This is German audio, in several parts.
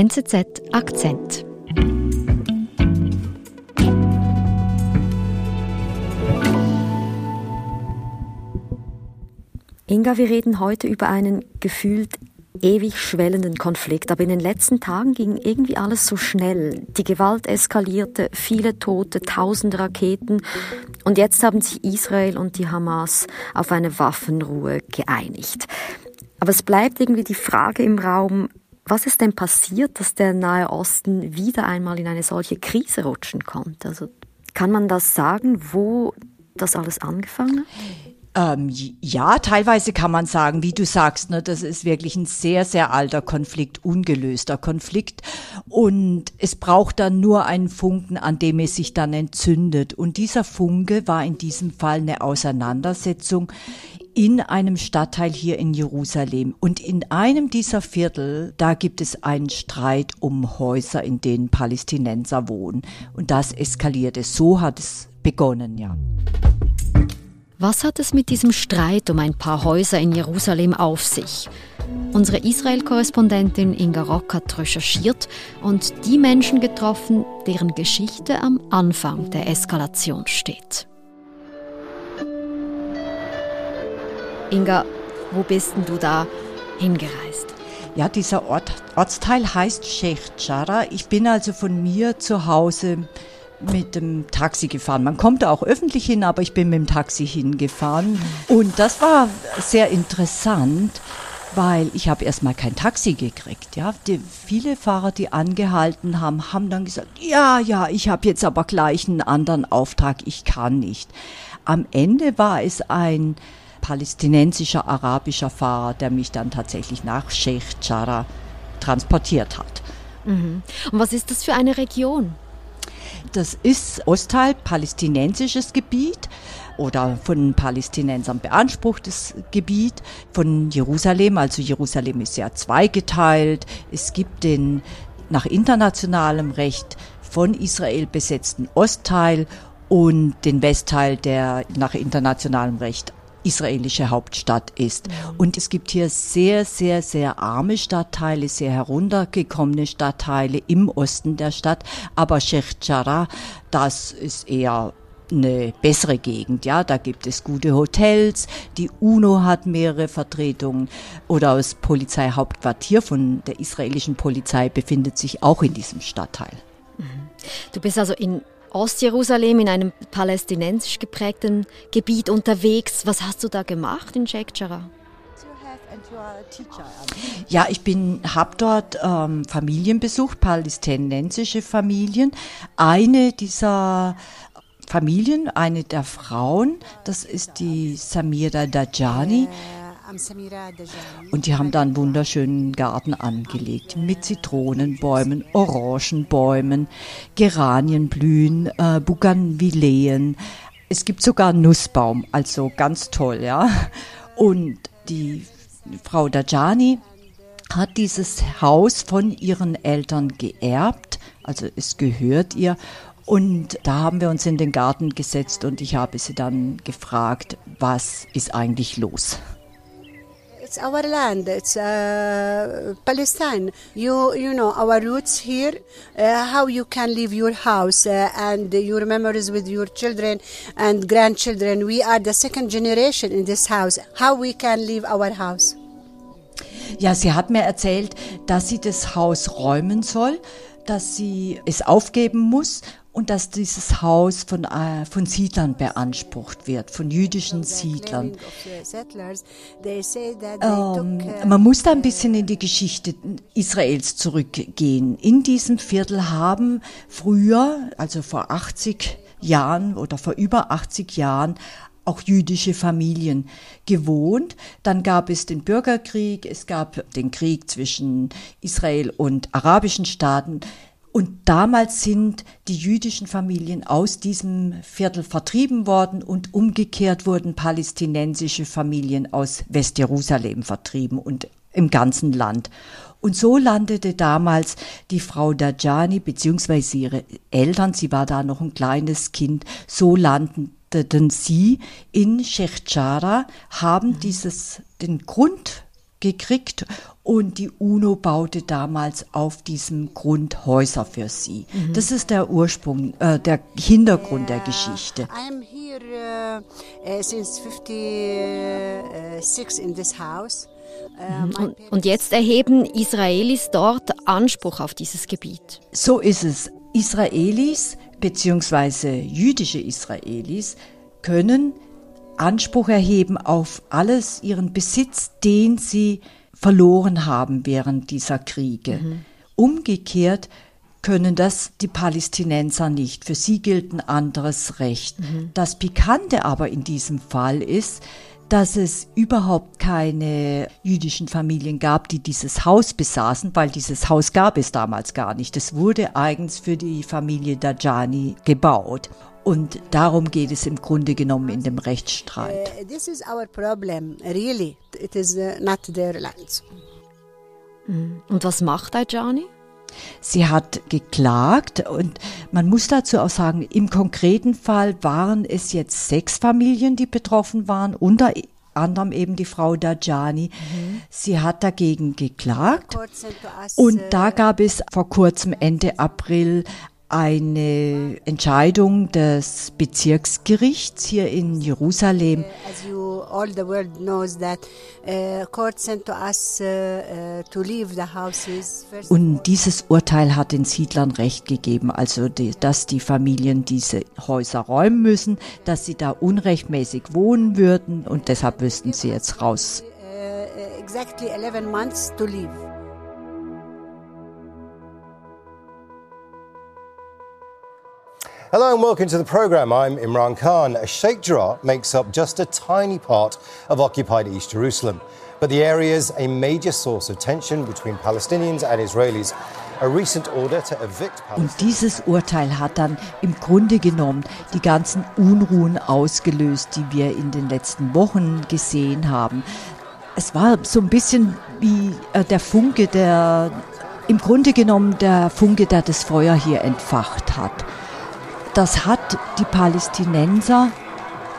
NZZ Akzent. Inga, wir reden heute über einen gefühlt ewig schwellenden Konflikt. Aber in den letzten Tagen ging irgendwie alles so schnell. Die Gewalt eskalierte, viele Tote, tausende Raketen. Und jetzt haben sich Israel und die Hamas auf eine Waffenruhe geeinigt. Aber es bleibt irgendwie die Frage im Raum, was ist denn passiert, dass der Nahe Osten wieder einmal in eine solche Krise rutschen konnte? Also kann man das sagen, wo das alles angefangen hat? Ähm, ja, teilweise kann man sagen, wie du sagst, ne, das ist wirklich ein sehr, sehr alter Konflikt, ungelöster Konflikt. Und es braucht dann nur einen Funken, an dem es sich dann entzündet. Und dieser Funke war in diesem Fall eine Auseinandersetzung in einem Stadtteil hier in Jerusalem. Und in einem dieser Viertel, da gibt es einen Streit um Häuser, in denen Palästinenser wohnen. Und das eskalierte. So hat es begonnen, ja. Was hat es mit diesem Streit um ein paar Häuser in Jerusalem auf sich? Unsere Israel-Korrespondentin Inga Rock hat recherchiert und die Menschen getroffen, deren Geschichte am Anfang der Eskalation steht. Inga, wo bist denn du da hingereist? Ja, dieser Ort, Ortsteil heißt Sheikh. Ich bin also von mir zu Hause mit dem Taxi gefahren. Man kommt auch öffentlich hin, aber ich bin mit dem Taxi hingefahren. Und das war sehr interessant, weil ich habe erstmal kein Taxi gekriegt. Ja, die, viele Fahrer, die angehalten haben, haben dann gesagt, ja, ja, ich habe jetzt aber gleich einen anderen Auftrag, ich kann nicht. Am Ende war es ein palästinensischer arabischer Fahrer, der mich dann tatsächlich nach Sheikh Jarrah transportiert hat. Mhm. Und was ist das für eine Region? Das ist Ostteil, palästinensisches Gebiet oder von Palästinensern beanspruchtes Gebiet von Jerusalem. Also Jerusalem ist ja zweigeteilt. Es gibt den nach internationalem Recht von Israel besetzten Ostteil und den Westteil, der nach internationalem Recht israelische Hauptstadt ist. Und es gibt hier sehr, sehr, sehr arme Stadtteile, sehr heruntergekommene Stadtteile im Osten der Stadt. Aber Sheikh Jarrah, das ist eher eine bessere Gegend, ja, da gibt es gute Hotels, die UNO hat mehrere Vertretungen oder das Polizeihauptquartier von der israelischen Polizei befindet sich auch in diesem Stadtteil. Du bist also in Ostjerusalem in einem palästinensisch geprägten Gebiet unterwegs. Was hast du da gemacht in Sheikh Jarrah? Ja, ich bin, habe dort ähm, Familien besucht, palästinensische Familien. Eine dieser Familien, eine der Frauen, das ist die Samira Dajani. Und die haben da einen wunderschönen Garten angelegt mit Zitronenbäumen, Orangenbäumen, Geranienblühen, äh, Bougainvilleen. Es gibt sogar einen Nussbaum, also ganz toll, ja. Und die Frau Dajani hat dieses Haus von ihren Eltern geerbt, also es gehört ihr. Und da haben wir uns in den Garten gesetzt und ich habe sie dann gefragt, was ist eigentlich los? It's our land. It's uh, Palestine. You you know our roots here. Uh, how you can leave your house uh, and your memories with your children and grandchildren. We are the second generation in this house. How we can leave our house? Ja, sie hat mir erzählt, dass sie das Haus räumen soll, dass sie es aufgeben muss und dass dieses Haus von, äh, von Siedlern beansprucht wird, von jüdischen Siedlern. Ähm, man muss da ein bisschen in die Geschichte Israels zurückgehen. In diesem Viertel haben früher, also vor 80 Jahren oder vor über 80 Jahren, auch jüdische Familien gewohnt. Dann gab es den Bürgerkrieg, es gab den Krieg zwischen Israel und arabischen Staaten. Und damals sind die jüdischen Familien aus diesem Viertel vertrieben worden und umgekehrt wurden palästinensische Familien aus Westjerusalem vertrieben und im ganzen Land. Und so landete damals die Frau Dajani beziehungsweise ihre Eltern, sie war da noch ein kleines Kind, so landeten sie in Shechchara, haben dieses, den Grund gekriegt und die UNO baute damals auf diesem Grund Häuser für sie. Mhm. Das ist der Ursprung, äh, der Hintergrund der Geschichte. I'm here uh, since 56 in this house. Mhm. Und, und jetzt erheben Israelis dort Anspruch auf dieses Gebiet. So ist es. Israelis bzw. jüdische Israelis können Anspruch erheben auf alles ihren Besitz, den sie verloren haben während dieser Kriege. Mhm. Umgekehrt können das die Palästinenser nicht. Für sie gilt ein anderes Recht. Mhm. Das Pikante aber in diesem Fall ist, dass es überhaupt keine jüdischen Familien gab, die dieses Haus besaßen, weil dieses Haus gab es damals gar nicht. Es wurde eigens für die Familie Dajani gebaut. Und darum geht es im Grunde genommen in dem Rechtsstreit. Uh, this is our problem, really. It is uh, not their land. Mhm. Und was macht Dajani? Sie hat geklagt und man muss dazu auch sagen, im konkreten Fall waren es jetzt sechs Familien, die betroffen waren, unter anderem eben die Frau Dajani. Mhm. Sie hat dagegen geklagt und da gab es vor kurzem Ende April eine Entscheidung des Bezirksgerichts hier in Jerusalem. As you all the world knows that uh, court sent to us uh, uh, to leave the houses. Und dieses Urteil hat den Siedlern Recht gegeben, also die, dass die Familien diese Häuser räumen müssen, dass sie da unrechtmäßig wohnen würden und deshalb müssten sie jetzt raus. Uh, exactly 11 months to leave. Hello and welcome to the programme. I'm Imran Khan. Sheikh Jarrah makes up just a tiny part of occupied East Jerusalem, but the area is a major source of tension between Palestinians and Israelis. Und dieses Urteil hat dann im Grunde genommen die ganzen Unruhen ausgelöst, die wir in den letzten Wochen gesehen haben. Es war so ein bisschen wie äh, der Funke, der im Grunde genommen der Funke, der das Feuer hier entfacht hat. Das hat die Palästinenser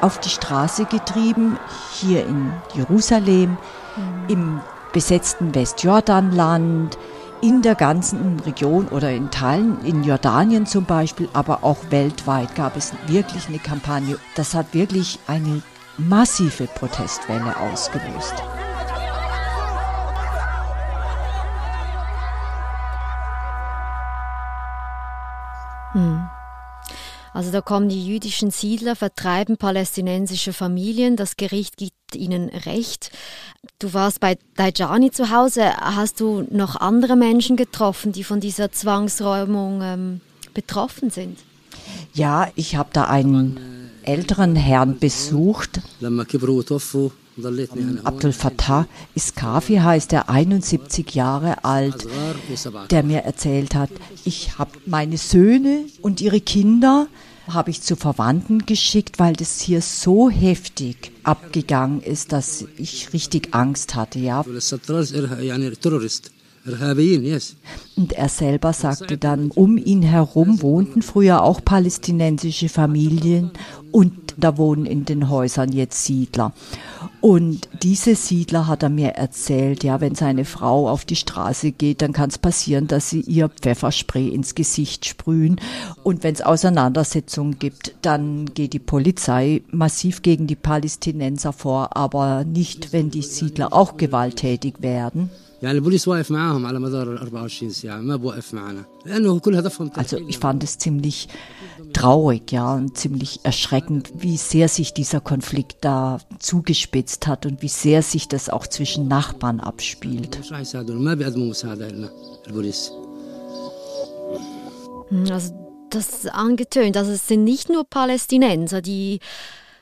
auf die Straße getrieben, hier in Jerusalem, mhm. im besetzten Westjordanland, in der ganzen Region oder in Teilen, in Jordanien zum Beispiel, aber auch weltweit gab es wirklich eine Kampagne. Das hat wirklich eine massive Protestwelle ausgelöst. Also da kommen die jüdischen Siedler, vertreiben palästinensische Familien, das Gericht gibt ihnen Recht. Du warst bei Dajani zu Hause. Hast du noch andere Menschen getroffen, die von dieser Zwangsräumung ähm, betroffen sind? Ja, ich habe da einen älteren Herrn besucht. Abdul Fattah Iskafi heißt er, 71 Jahre alt, der mir erzählt hat, ich habe meine Söhne und ihre Kinder habe ich zu Verwandten geschickt, weil das hier so heftig abgegangen ist, dass ich richtig Angst hatte, ja. Und er selber sagte dann, um ihn herum wohnten früher auch palästinensische Familien und da wohnen in den Häusern jetzt Siedler. Und diese Siedler hat er mir erzählt, ja, wenn seine Frau auf die Straße geht, dann kann es passieren, dass sie ihr Pfefferspray ins Gesicht sprühen. Und wenn es Auseinandersetzungen gibt, dann geht die Polizei massiv gegen die Palästinenser vor, aber nicht, wenn die Siedler auch gewalttätig werden. Also ich fand es ziemlich traurig, ja, und ziemlich erschreckend, wie sehr sich dieser Konflikt da zugespitzt hat und wie sehr sich das auch zwischen Nachbarn abspielt. Also das ist angetönt, also es sind nicht nur Palästinenser, die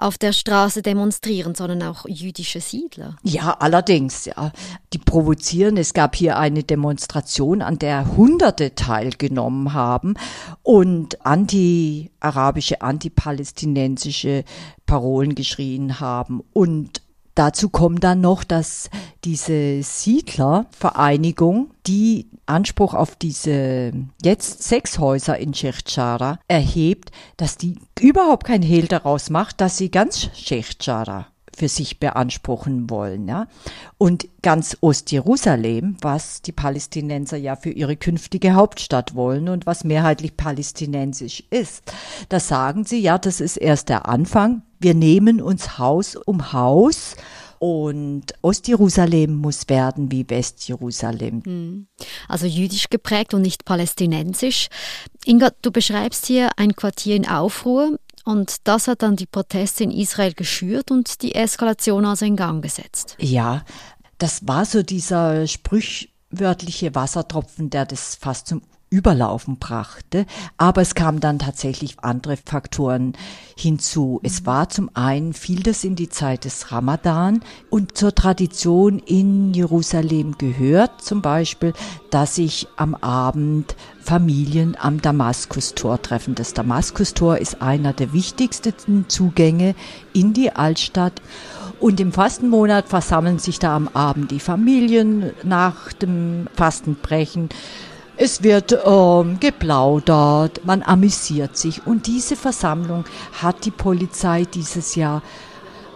auf der Straße demonstrieren, sondern auch jüdische Siedler. Ja, allerdings, ja. Die provozieren. Es gab hier eine Demonstration, an der Hunderte teilgenommen haben und anti-arabische, anti-palästinensische Parolen geschrien haben. Und Dazu kommt dann noch, dass diese Siedlervereinigung, die Anspruch auf diese jetzt sechs Häuser in Shechchara erhebt, dass die überhaupt kein Hehl daraus macht, dass sie ganz Shechchara für sich beanspruchen wollen. Ja? Und ganz Ostjerusalem, was die Palästinenser ja für ihre künftige Hauptstadt wollen und was mehrheitlich palästinensisch ist, da sagen sie, ja, das ist erst der Anfang. Wir nehmen uns Haus um Haus und Ostjerusalem muss werden wie Westjerusalem. Hm. Also jüdisch geprägt und nicht palästinensisch. Inga, du beschreibst hier ein Quartier in Aufruhr. Und das hat dann die Proteste in Israel geschürt und die Eskalation also in Gang gesetzt. Ja, das war so dieser sprichwörtliche Wassertropfen, der das fast zum Überlaufen brachte. Aber es kamen dann tatsächlich andere Faktoren hinzu. Es mhm. war zum einen, fiel das in die Zeit des Ramadan und zur Tradition in Jerusalem gehört zum Beispiel, dass sich am Abend Familien am Damaskustor treffen. Das Damaskustor ist einer der wichtigsten Zugänge in die Altstadt. Und im Fastenmonat versammeln sich da am Abend die Familien nach dem Fastenbrechen es wird ähm, geplaudert, man amüsiert sich. Und diese Versammlung hat die Polizei dieses Jahr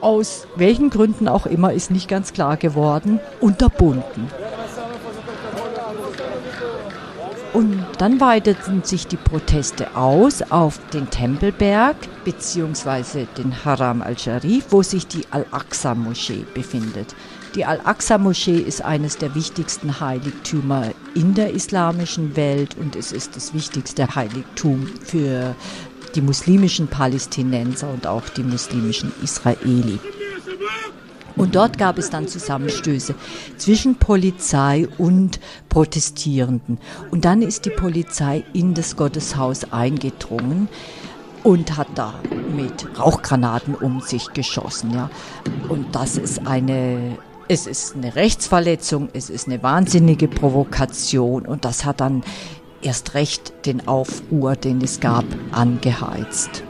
aus welchen Gründen auch immer, ist nicht ganz klar geworden, unterbunden. Und dann weiteten sich die Proteste aus auf den Tempelberg bzw. den Haram al-Sharif, wo sich die Al-Aqsa-Moschee befindet. Die Al-Aqsa-Moschee ist eines der wichtigsten Heiligtümer in der islamischen Welt und es ist das wichtigste Heiligtum für die muslimischen Palästinenser und auch die muslimischen Israeli. Und dort gab es dann Zusammenstöße zwischen Polizei und Protestierenden. Und dann ist die Polizei in das Gotteshaus eingedrungen und hat da mit Rauchgranaten um sich geschossen. Ja. Und das ist eine es ist eine Rechtsverletzung, es ist eine wahnsinnige Provokation und das hat dann erst recht den Aufruhr, den es gab, angeheizt.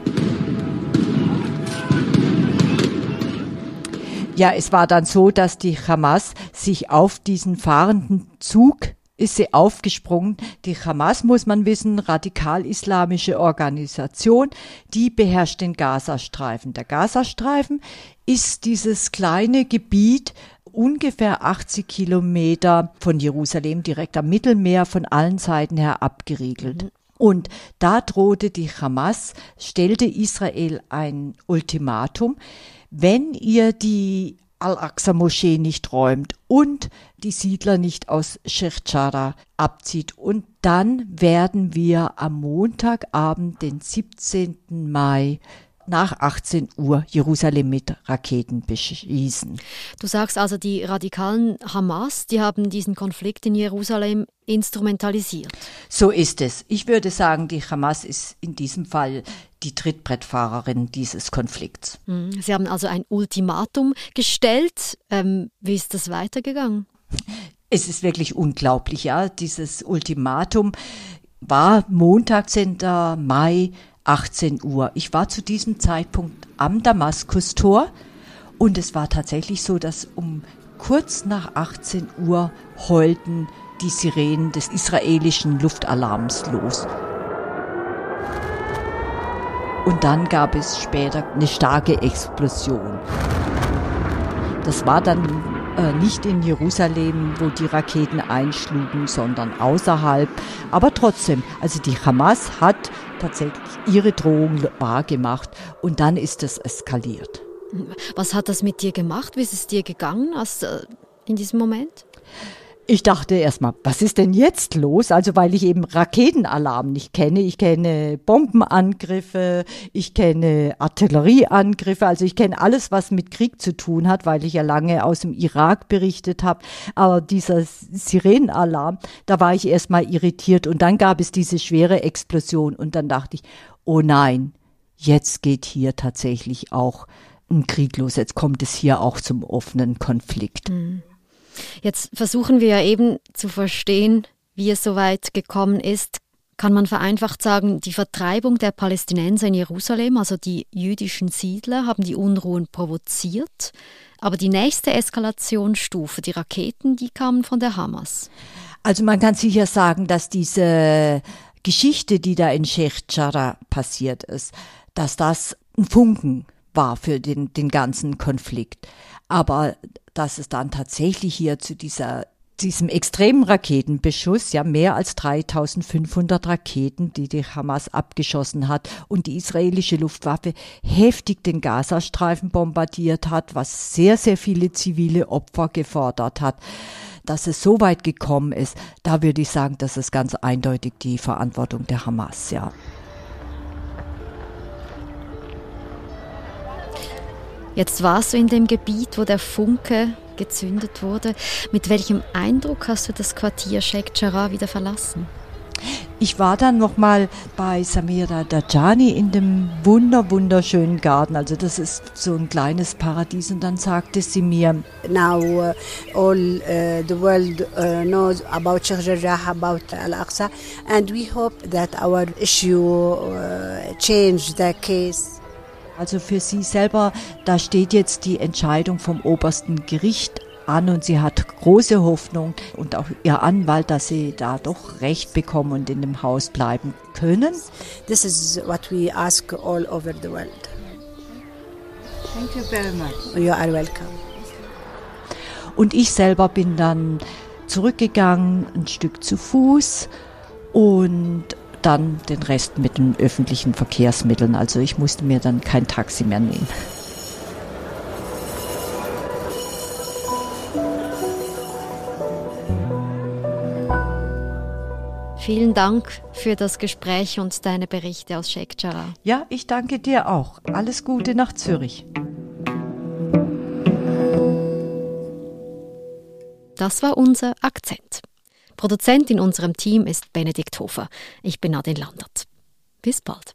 Ja, es war dann so, dass die Hamas sich auf diesen fahrenden Zug ist sie aufgesprungen. Die Hamas, muss man wissen, radikal-islamische Organisation, die beherrscht den Gazastreifen. Der Gazastreifen ist dieses kleine Gebiet, ungefähr 80 Kilometer von Jerusalem direkt am Mittelmeer von allen Seiten her abgeriegelt. Mhm. Und da drohte die Hamas, stellte Israel ein Ultimatum, wenn ihr die Al-Aqsa-Moschee nicht räumt und die Siedler nicht aus Sheikh Jarrah abzieht. Und dann werden wir am Montagabend, den 17. Mai, nach 18 Uhr Jerusalem mit Raketen beschießen. Du sagst also, die radikalen Hamas, die haben diesen Konflikt in Jerusalem instrumentalisiert. So ist es. Ich würde sagen, die Hamas ist in diesem Fall die Trittbrettfahrerin dieses Konflikts. Hm, Sie haben also ein Ultimatum gestellt. Ähm, wie ist das weitergegangen? Es ist wirklich unglaublich, ja. Dieses Ultimatum war Montag, 10. Mai 18 Uhr. Ich war zu diesem Zeitpunkt am Damaskustor und es war tatsächlich so, dass um kurz nach 18 Uhr heulten die Sirenen des israelischen Luftalarms los. Und dann gab es später eine starke Explosion. Das war dann äh, nicht in Jerusalem, wo die Raketen einschlugen, sondern außerhalb. Aber trotzdem, also die Hamas hat tatsächlich ihre Drohung wahrgemacht und dann ist es eskaliert. Was hat das mit dir gemacht? Wie ist es dir gegangen als, äh, in diesem Moment? Ich dachte erstmal, was ist denn jetzt los? Also weil ich eben Raketenalarm nicht kenne. Ich kenne Bombenangriffe, ich kenne Artillerieangriffe, also ich kenne alles, was mit Krieg zu tun hat, weil ich ja lange aus dem Irak berichtet habe. Aber dieser Sirenenalarm, da war ich erstmal irritiert und dann gab es diese schwere Explosion und dann dachte ich, oh nein, jetzt geht hier tatsächlich auch ein Krieg los. Jetzt kommt es hier auch zum offenen Konflikt. Mhm. Jetzt versuchen wir ja eben zu verstehen, wie es so weit gekommen ist. Kann man vereinfacht sagen, die Vertreibung der Palästinenser in Jerusalem, also die jüdischen Siedler, haben die Unruhen provoziert. Aber die nächste Eskalationsstufe, die Raketen, die kamen von der Hamas. Also man kann sicher sagen, dass diese Geschichte, die da in Sheikh Jarrah passiert ist, dass das ein Funken war für den, den ganzen Konflikt. Aber dass es dann tatsächlich hier zu dieser diesem extremen Raketenbeschuss, ja mehr als 3500 Raketen, die die Hamas abgeschossen hat und die israelische Luftwaffe heftig den Gazastreifen bombardiert hat, was sehr, sehr viele zivile Opfer gefordert hat. Dass es so weit gekommen ist, da würde ich sagen, das ist ganz eindeutig die Verantwortung der Hamas, ja. Jetzt warst du in dem Gebiet, wo der Funke gezündet wurde. Mit welchem Eindruck hast du das Quartier Sheikh Jarrah wieder verlassen? Ich war dann nochmal bei Samira Dajani in dem wunder wunderschönen Garten. Also das ist so ein kleines Paradies. Und dann sagte sie mir, Now uh, all uh, the world uh, knows about Sheikh Jarrah, about Al-Aqsa, and we hope that our issue uh, change the case. Also für sie selber, da steht jetzt die Entscheidung vom obersten Gericht an und sie hat große Hoffnung und auch ihr Anwalt, dass sie da doch Recht bekommen und in dem Haus bleiben können. This is what we ask all over the world. Thank you very much. You are welcome. Und ich selber bin dann zurückgegangen, ein Stück zu Fuß und dann den Rest mit den öffentlichen Verkehrsmitteln. Also ich musste mir dann kein Taxi mehr nehmen. Vielen Dank für das Gespräch und deine Berichte aus Sheikh Jarrah. Ja, ich danke dir auch. Alles Gute nach Zürich. Das war unser Akzent. Produzent in unserem Team ist Benedikt Hofer. Ich bin Nadine Landert. Bis bald.